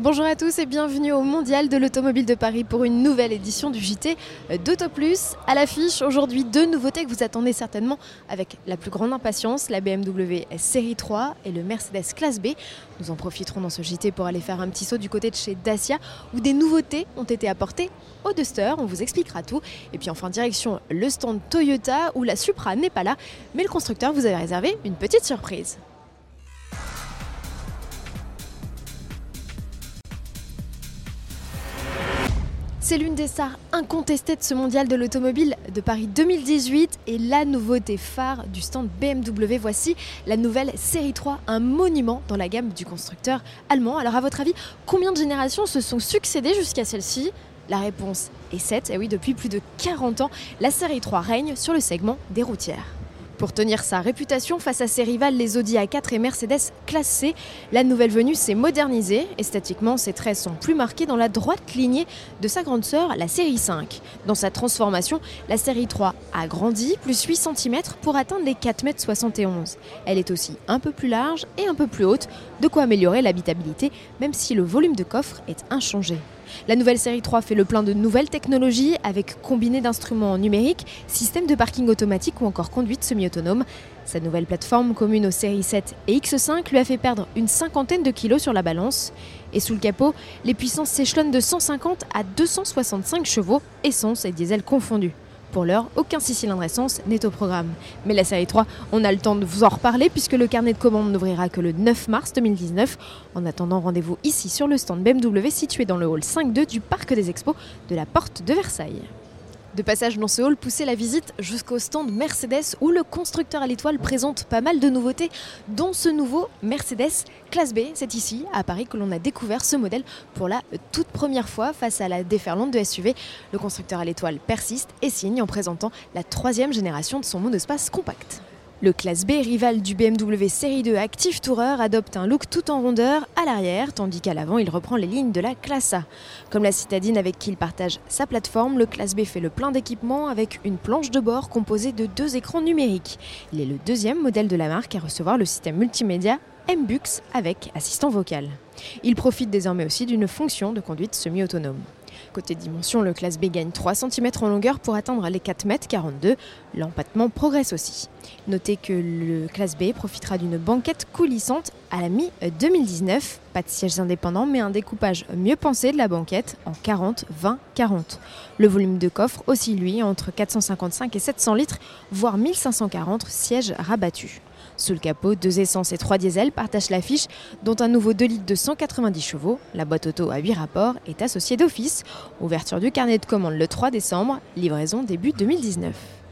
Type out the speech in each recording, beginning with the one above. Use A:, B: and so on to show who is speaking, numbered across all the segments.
A: Bonjour à tous et bienvenue au Mondial de l'Automobile de Paris pour une nouvelle édition du JT d'Auto Plus. À l'affiche, aujourd'hui, deux nouveautés que vous attendez certainement avec la plus grande impatience, la BMW Série 3 et le Mercedes Classe B. Nous en profiterons dans ce JT pour aller faire un petit saut du côté de chez Dacia où des nouveautés ont été apportées au Duster, on vous expliquera tout. Et puis enfin direction le stand Toyota où la Supra n'est pas là, mais le constructeur vous avait réservé une petite surprise. C'est l'une des stars incontestées de ce mondial de l'automobile de Paris 2018 et la nouveauté phare du stand BMW. Voici la nouvelle série 3, un monument dans la gamme du constructeur allemand. Alors à votre avis, combien de générations se sont succédées jusqu'à celle-ci? La réponse est 7. Et oui, depuis plus de 40 ans, la série 3 règne sur le segment des routières. Pour tenir sa réputation face à ses rivales les Audi A4 et Mercedes classe C, la nouvelle venue s'est modernisée. Esthétiquement, ses traits sont plus marqués dans la droite lignée de sa grande sœur, la série 5. Dans sa transformation, la série 3 a grandi, plus 8 cm pour atteindre les 4,71 m. Elle est aussi un peu plus large et un peu plus haute, de quoi améliorer l'habitabilité, même si le volume de coffre est inchangé. La nouvelle série 3 fait le plein de nouvelles technologies avec combiné d'instruments numériques, système de parking automatique ou encore conduite semi-autonome. Sa nouvelle plateforme commune aux séries 7 et X5 lui a fait perdre une cinquantaine de kilos sur la balance. Et sous le capot, les puissances s'échelonnent de 150 à 265 chevaux, essence et diesel confondus. Pour l'heure, aucun 6 cylindres essence n'est au programme. Mais la série 3, on a le temps de vous en reparler puisque le carnet de commandes n'ouvrira que le 9 mars 2019. En attendant, rendez-vous ici sur le stand BMW situé dans le hall 5.2 du Parc des Expos de la Porte de Versailles. De passage dans ce hall, poussez la visite jusqu'au stand Mercedes où le constructeur à l'étoile présente pas mal de nouveautés, dont ce nouveau Mercedes classe B. C'est ici, à Paris, que l'on a découvert ce modèle pour la toute première fois face à la déferlante de SUV. Le constructeur à l'étoile persiste et signe en présentant la troisième génération de son monospace compact. Le classe B, rival du BMW Série 2 Active Tourer, adopte un look tout en rondeur à l'arrière, tandis qu'à l'avant, il reprend les lignes de la classe A. Comme la citadine avec qui il partage sa plateforme, le classe B fait le plein d'équipements avec une planche de bord composée de deux écrans numériques. Il est le deuxième modèle de la marque à recevoir le système multimédia MBUX avec assistant vocal. Il profite désormais aussi d'une fonction de conduite semi-autonome. Côté dimension, le classe B gagne 3 cm en longueur pour atteindre les 4,42 m. L'empattement progresse aussi. Notez que le classe B profitera d'une banquette coulissante à la mi-2019. Pas de sièges indépendants, mais un découpage mieux pensé de la banquette en 40-20-40. Le volume de coffre aussi, lui, entre 455 et 700 litres, voire 1540 sièges rabattus. Sous le capot, deux essences et trois diesels partagent l'affiche, dont un nouveau 2 litres de 190 chevaux. La boîte auto à 8 rapports est associée d'office. Ouverture du carnet de commande le 3 décembre, livraison début 2019.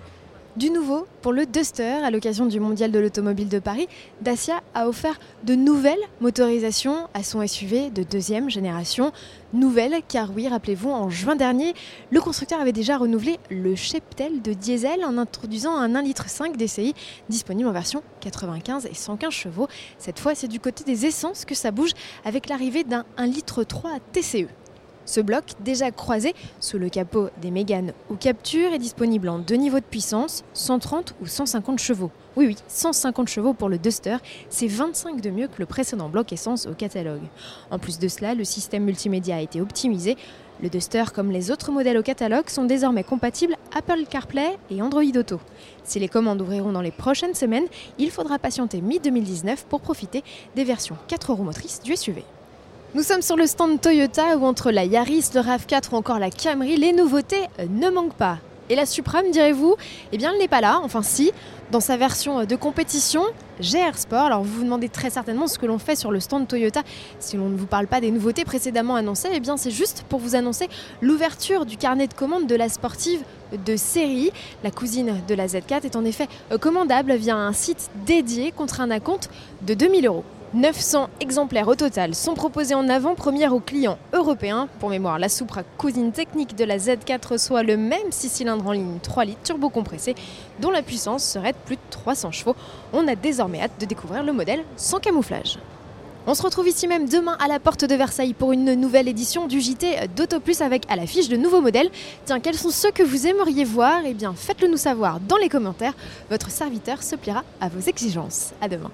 A: Du nouveau, pour le Duster, à l'occasion du Mondial de l'Automobile de Paris, Dacia a offert de nouvelles motorisations à son SUV de deuxième génération. Nouvelles, car oui, rappelez-vous, en juin dernier, le constructeur avait déjà renouvelé le cheptel de diesel en introduisant un 1,5 litre DCI disponible en version 95 et 115 chevaux. Cette fois, c'est du côté des essences que ça bouge avec l'arrivée d'un 1,3 litre TCE. Ce bloc, déjà croisé sous le capot des Mégane ou Capture, est disponible en deux niveaux de puissance, 130 ou 150 chevaux. Oui, oui, 150 chevaux pour le Duster, c'est 25 de mieux que le précédent bloc essence au catalogue. En plus de cela, le système multimédia a été optimisé. Le Duster, comme les autres modèles au catalogue, sont désormais compatibles Apple CarPlay et Android Auto. Si les commandes ouvriront dans les prochaines semaines, il faudra patienter mi-2019 pour profiter des versions 4 roues motrices du SUV. Nous sommes sur le stand Toyota où entre la Yaris, le RAV4 ou encore la Camry, les nouveautés euh, ne manquent pas. Et la Supra, me direz-vous? Eh bien, elle n'est pas là, enfin si, dans sa version euh, de compétition, GR Sport. Alors vous vous demandez très certainement ce que l'on fait sur le stand Toyota si l'on ne vous parle pas des nouveautés précédemment annoncées. Eh bien, c'est juste pour vous annoncer l'ouverture du carnet de commande de la sportive de série. La cousine de la Z4 est en effet euh, commandable via un site dédié contre un acompte de 2000 euros. 900 exemplaires au total sont proposés en avant-première aux clients européens. Pour mémoire, la Supra cousine technique de la Z4 reçoit le même 6 cylindres en ligne 3 litres turbo compressé dont la puissance serait de plus de 300 chevaux. On a désormais hâte de découvrir le modèle sans camouflage. On se retrouve ici même demain à la porte de Versailles pour une nouvelle édition du JT d'AutoPlus avec à l'affiche de nouveaux modèles. Tiens, quels sont ceux que vous aimeriez voir? Eh bien, faites-le nous savoir dans les commentaires. Votre serviteur se pliera à vos exigences. À demain.